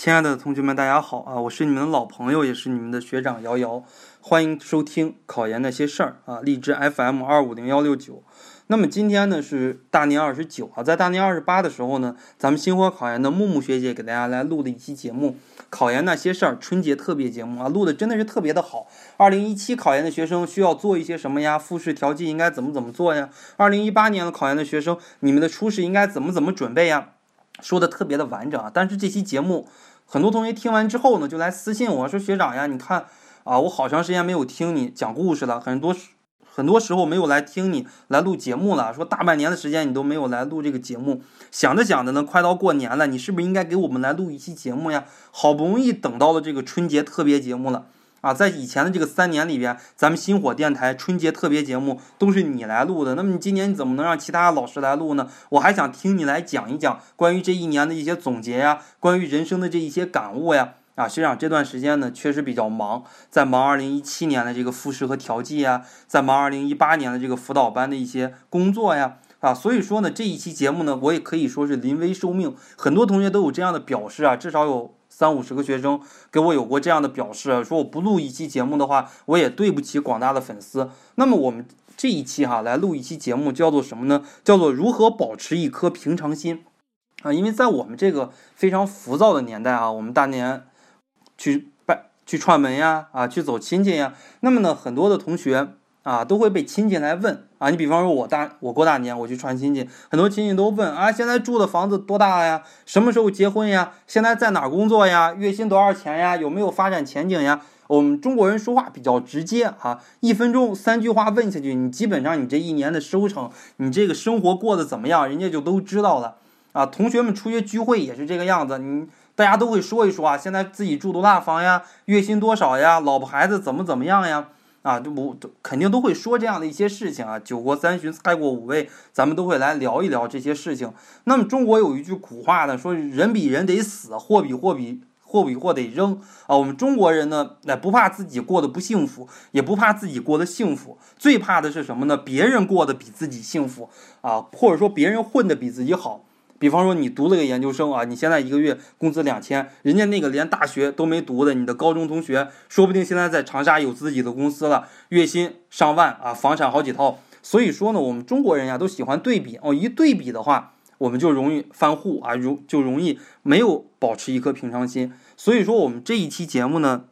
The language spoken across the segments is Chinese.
亲爱的同学们，大家好啊！我是你们的老朋友，也是你们的学长瑶瑶，欢迎收听考研那些事儿啊！荔枝 FM 二五零幺六九。那么今天呢是大年二十九啊，在大年二十八的时候呢，咱们星火考研的木木学姐给大家来录了一期节目《考研那些事儿》春节特别节目啊，录的真的是特别的好。二零一七考研的学生需要做一些什么呀？复试调剂应该怎么怎么做呀？二零一八年的考研的学生，你们的初试应该怎么怎么准备呀？说的特别的完整啊，但是这期节目。很多同学听完之后呢，就来私信我说：“学长呀，你看啊，我好长时间没有听你讲故事了，很多很多时候没有来听你来录节目了。说大半年的时间你都没有来录这个节目，想着想着呢，快到过年了，你是不是应该给我们来录一期节目呀？好不容易等到了这个春节特别节目了。”啊，在以前的这个三年里边，咱们星火电台春节特别节目都是你来录的。那么你今年你怎么能让其他老师来录呢？我还想听你来讲一讲关于这一年的一些总结呀，关于人生的这一些感悟呀。啊，学长这段时间呢确实比较忙，在忙二零一七年的这个复试和调剂呀，在忙二零一八年的这个辅导班的一些工作呀。啊，所以说呢，这一期节目呢，我也可以说是临危受命。很多同学都有这样的表示啊，至少有。三五十个学生给我有过这样的表示，说我不录一期节目的话，我也对不起广大的粉丝。那么我们这一期哈来录一期节目，叫做什么呢？叫做如何保持一颗平常心啊！因为在我们这个非常浮躁的年代啊，我们大年去拜去串门呀，啊去走亲戚呀，那么呢，很多的同学。啊，都会被亲戚来问啊。你比方说，我大我过大年，我去串亲戚，很多亲戚都问啊，现在住的房子多大呀？什么时候结婚呀？现在在哪工作呀？月薪多少钱呀？有没有发展前景呀？我们中国人说话比较直接啊，一分钟三句话问下去，你基本上你这一年的收成，你这个生活过得怎么样，人家就都知道了啊。同学们出去聚会也是这个样子，你大家都会说一说啊，现在自己住多大房呀？月薪多少呀？老婆孩子怎么怎么样呀？啊，都不都肯定都会说这样的一些事情啊。酒过三巡，菜过五味，咱们都会来聊一聊这些事情。那么中国有一句古话呢，说人比人得死，货比货比货比货得扔啊。我们中国人呢，那不怕自己过得不幸福，也不怕自己过得幸福，最怕的是什么呢？别人过得比自己幸福啊，或者说别人混得比自己好。比方说，你读了个研究生啊，你现在一个月工资两千，人家那个连大学都没读的，你的高中同学，说不定现在在长沙有自己的公司了，月薪上万啊，房产好几套。所以说呢，我们中国人呀都喜欢对比哦，一对比的话，我们就容易犯户啊，容就容易没有保持一颗平常心。所以说，我们这一期节目呢，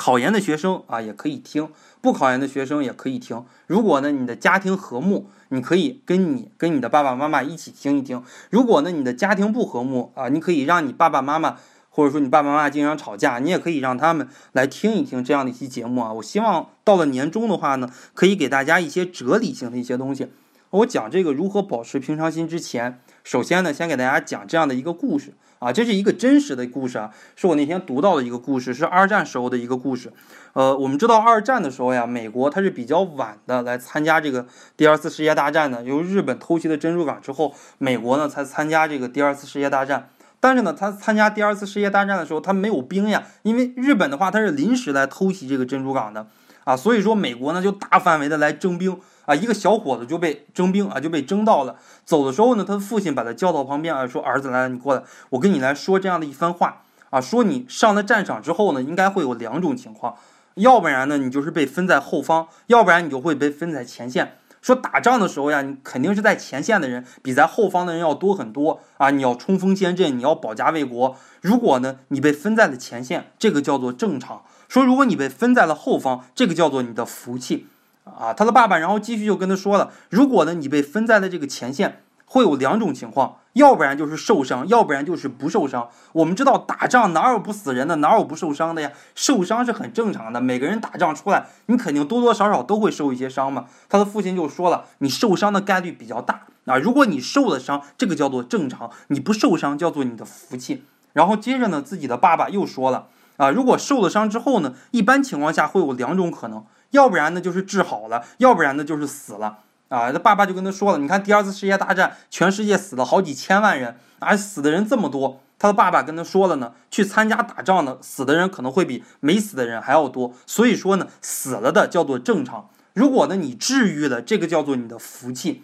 考研的学生啊也可以听。不考研的学生也可以听。如果呢，你的家庭和睦，你可以跟你跟你的爸爸妈妈一起听一听。如果呢，你的家庭不和睦啊，你可以让你爸爸妈妈，或者说你爸爸妈妈经常吵架，你也可以让他们来听一听这样的一期节目啊。我希望到了年终的话呢，可以给大家一些哲理性的一些东西。我讲这个如何保持平常心之前，首先呢，先给大家讲这样的一个故事。啊，这是一个真实的故事啊，是我那天读到的一个故事，是二战时候的一个故事。呃，我们知道二战的时候呀，美国它是比较晚的来参加这个第二次世界大战的，由日本偷袭了珍珠港之后，美国呢才参加这个第二次世界大战。但是呢，他参加第二次世界大战的时候，他没有兵呀，因为日本的话他是临时来偷袭这个珍珠港的啊，所以说美国呢就大范围的来征兵。啊，一个小伙子就被征兵啊，就被征到了。走的时候呢，他的父亲把他叫到旁边啊，说：“儿子，来，你过来，我跟你来说这样的一番话啊，说你上了战场之后呢，应该会有两种情况，要不然呢，你就是被分在后方，要不然你就会被分在前线。说打仗的时候呀，你肯定是在前线的人比在后方的人要多很多啊，你要冲锋陷阵，你要保家卫国。如果呢，你被分在了前线，这个叫做正常；说如果你被分在了后方，这个叫做你的福气。”啊，他的爸爸然后继续就跟他说了，如果呢你被分在了这个前线，会有两种情况，要不然就是受伤，要不然就是不受伤。我们知道打仗哪有不死人的，哪有不受伤的呀？受伤是很正常的，每个人打仗出来，你肯定多多少少都会受一些伤嘛。他的父亲就说了，你受伤的概率比较大啊，如果你受了伤，这个叫做正常；你不受伤叫做你的福气。然后接着呢，自己的爸爸又说了，啊，如果受了伤之后呢，一般情况下会有两种可能。要不然呢，就是治好了；要不然呢，就是死了啊！他爸爸就跟他说了：“你看，第二次世界大战，全世界死了好几千万人，而死的人这么多。”他的爸爸跟他说了呢：“去参加打仗的，死的人可能会比没死的人还要多。所以说呢，死了的叫做正常。如果呢，你治愈了，这个叫做你的福气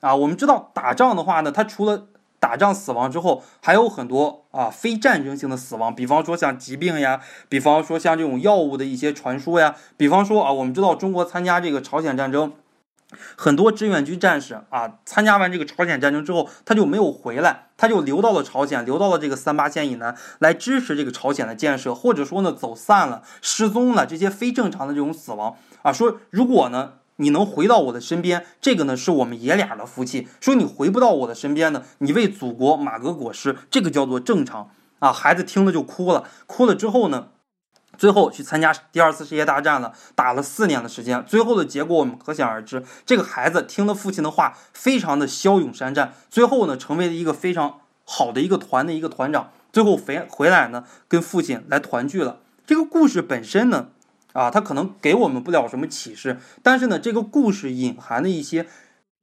啊！我们知道打仗的话呢，它除了打仗死亡之后，还有很多啊非战争性的死亡，比方说像疾病呀，比方说像这种药物的一些传输呀，比方说啊，我们知道中国参加这个朝鲜战争。很多志愿军战士啊，参加完这个朝鲜战争之后，他就没有回来，他就留到了朝鲜，留到了这个三八线以南，来支持这个朝鲜的建设，或者说呢，走散了、失踪了，这些非正常的这种死亡啊。说如果呢，你能回到我的身边，这个呢是我们爷俩的福气。说你回不到我的身边呢，你为祖国马革裹尸，这个叫做正常啊。孩子听了就哭了，哭了之后呢？最后去参加第二次世界大战了，打了四年的时间，最后的结果我们可想而知。这个孩子听了父亲的话，非常的骁勇善战，最后呢，成为了一个非常好的一个团的一个团长。最后回回来呢，跟父亲来团聚了。这个故事本身呢，啊，它可能给我们不了什么启示，但是呢，这个故事隐含的一些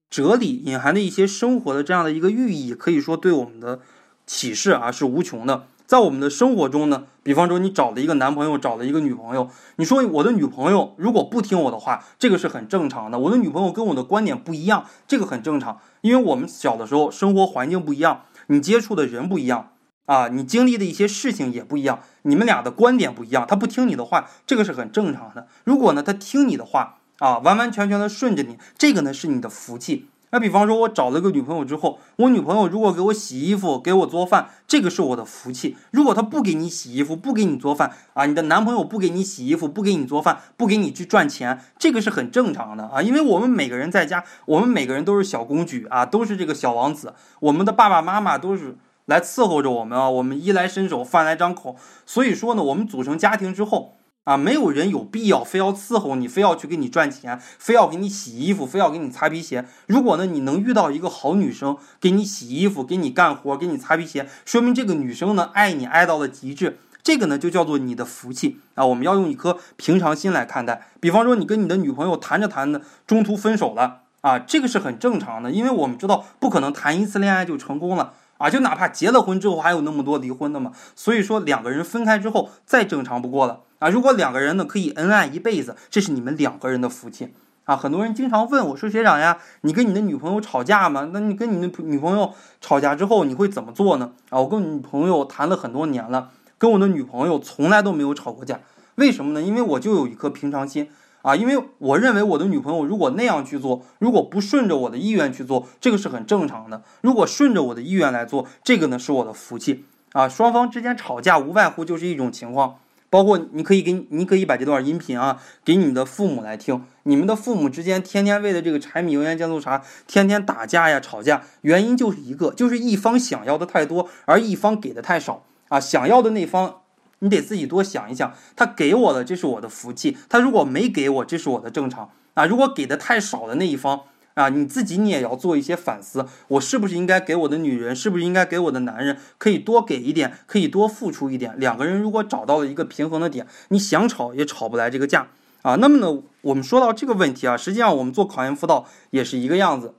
哲理，隐含的一些生活的这样的一个寓意，可以说对我们的启示啊是无穷的。在我们的生活中呢，比方说你找了一个男朋友，找了一个女朋友，你说我的女朋友如果不听我的话，这个是很正常的。我的女朋友跟我的观点不一样，这个很正常，因为我们小的时候生活环境不一样，你接触的人不一样啊，你经历的一些事情也不一样，你们俩的观点不一样，他不听你的话，这个是很正常的。如果呢，他听你的话啊，完完全全的顺着你，这个呢是你的福气。那比方说，我找了个女朋友之后，我女朋友如果给我洗衣服、给我做饭，这个是我的福气。如果她不给你洗衣服、不给你做饭啊，你的男朋友不给你洗衣服、不给你做饭、不给你去赚钱，这个是很正常的啊。因为我们每个人在家，我们每个人都是小公举啊，都是这个小王子，我们的爸爸妈妈都是来伺候着我们啊，我们衣来伸手，饭来张口。所以说呢，我们组成家庭之后。啊，没有人有必要非要伺候你，非要去给你赚钱，非要给你洗衣服，非要给你擦皮鞋。如果呢，你能遇到一个好女生，给你洗衣服，给你干活，给你擦皮鞋，说明这个女生呢爱你爱到了极致，这个呢就叫做你的福气啊。我们要用一颗平常心来看待。比方说，你跟你的女朋友谈着谈着，中途分手了啊，这个是很正常的，因为我们知道不可能谈一次恋爱就成功了。啊，就哪怕结了婚之后，还有那么多离婚的嘛。所以说，两个人分开之后，再正常不过了啊。如果两个人呢可以恩爱一辈子，这是你们两个人的福气啊。很多人经常问我说：“学长呀，你跟你的女朋友吵架吗？那你跟你的女朋友吵架之后，你会怎么做呢？”啊，我跟女朋友谈了很多年了，跟我的女朋友从来都没有吵过架。为什么呢？因为我就有一颗平常心。啊，因为我认为我的女朋友如果那样去做，如果不顺着我的意愿去做，这个是很正常的。如果顺着我的意愿来做，这个呢是我的福气啊。双方之间吵架无外乎就是一种情况，包括你可以给你可以把这段音频啊给你的父母来听。你们的父母之间天天为了这个柴米油盐酱醋茶，天天打架呀吵架，原因就是一个，就是一方想要的太多，而一方给的太少啊。想要的那方。你得自己多想一想，他给我的这是我的福气，他如果没给我，这是我的正常啊。如果给的太少的那一方啊，你自己你也要做一些反思，我是不是应该给我的女人，是不是应该给我的男人，可以多给一点，可以多付出一点。两个人如果找到了一个平衡的点，你想吵也吵不来这个架啊。那么呢，我们说到这个问题啊，实际上我们做考研辅导也是一个样子，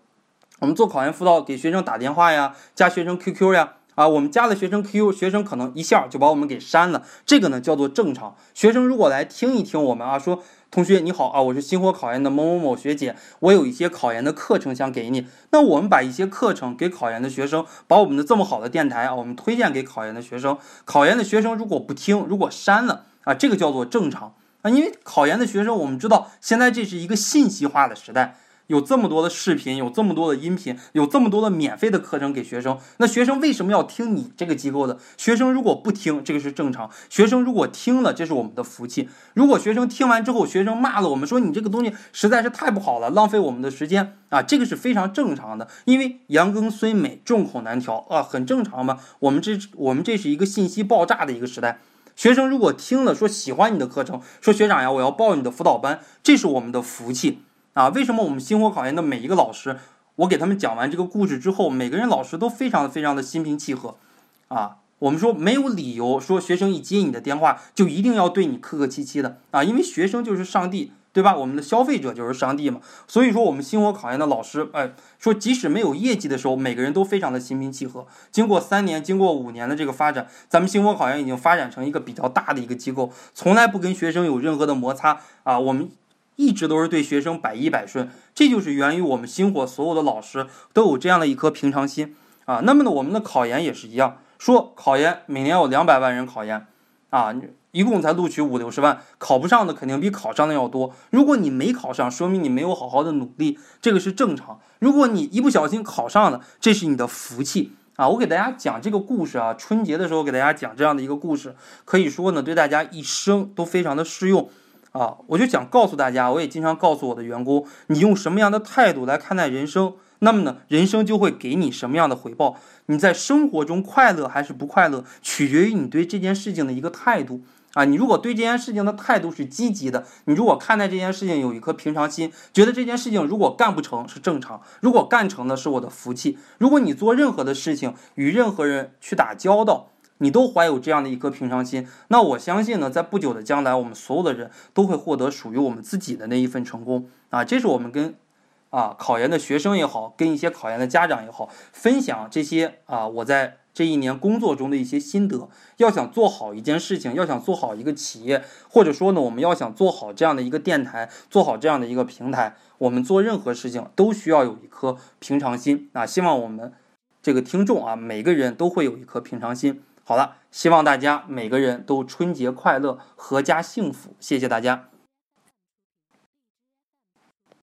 我们做考研辅导给学生打电话呀，加学生 QQ 呀。啊，我们加了学生 QQ，学生可能一下就把我们给删了，这个呢叫做正常。学生如果来听一听我们啊，说同学你好啊，我是星火考研的某某某学姐，我有一些考研的课程想给你。那我们把一些课程给考研的学生，把我们的这么好的电台啊，我们推荐给考研的学生。考研的学生如果不听，如果删了啊，这个叫做正常啊，因为考研的学生我们知道，现在这是一个信息化的时代。有这么多的视频，有这么多的音频，有这么多的免费的课程给学生。那学生为什么要听你这个机构的？学生如果不听，这个是正常；学生如果听了，这是我们的福气。如果学生听完之后，学生骂了我们，说你这个东西实在是太不好了，浪费我们的时间啊，这个是非常正常的。因为羊羹虽美，众口难调啊，很正常嘛。我们这我们这是一个信息爆炸的一个时代。学生如果听了说喜欢你的课程，说学长呀，我要报你的辅导班，这是我们的福气。啊，为什么我们星火考研的每一个老师，我给他们讲完这个故事之后，每个人老师都非常非常的心平气和，啊，我们说没有理由说学生一接你的电话就一定要对你客客气气的啊，因为学生就是上帝，对吧？我们的消费者就是上帝嘛，所以说我们星火考研的老师，哎，说即使没有业绩的时候，每个人都非常的心平气和。经过三年，经过五年的这个发展，咱们星火考研已经发展成一个比较大的一个机构，从来不跟学生有任何的摩擦啊，我们。一直都是对学生百依百顺，这就是源于我们星火所有的老师都有这样的一颗平常心啊。那么呢，我们的考研也是一样，说考研每年有两百万人考研啊，一共才录取五六十万，考不上的肯定比考上的要多。如果你没考上，说明你没有好好的努力，这个是正常。如果你一不小心考上了，这是你的福气啊。我给大家讲这个故事啊，春节的时候给大家讲这样的一个故事，可以说呢，对大家一生都非常的适用。啊，我就想告诉大家，我也经常告诉我的员工，你用什么样的态度来看待人生，那么呢，人生就会给你什么样的回报。你在生活中快乐还是不快乐，取决于你对这件事情的一个态度啊。你如果对这件事情的态度是积极的，你如果看待这件事情有一颗平常心，觉得这件事情如果干不成是正常，如果干成了是我的福气。如果你做任何的事情，与任何人去打交道。你都怀有这样的一颗平常心，那我相信呢，在不久的将来，我们所有的人都会获得属于我们自己的那一份成功啊！这是我们跟啊考研的学生也好，跟一些考研的家长也好，分享这些啊我在这一年工作中的一些心得。要想做好一件事情，要想做好一个企业，或者说呢，我们要想做好这样的一个电台，做好这样的一个平台，我们做任何事情都需要有一颗平常心啊！希望我们这个听众啊，每个人都会有一颗平常心。好了，希望大家每个人都春节快乐，阖家幸福。谢谢大家。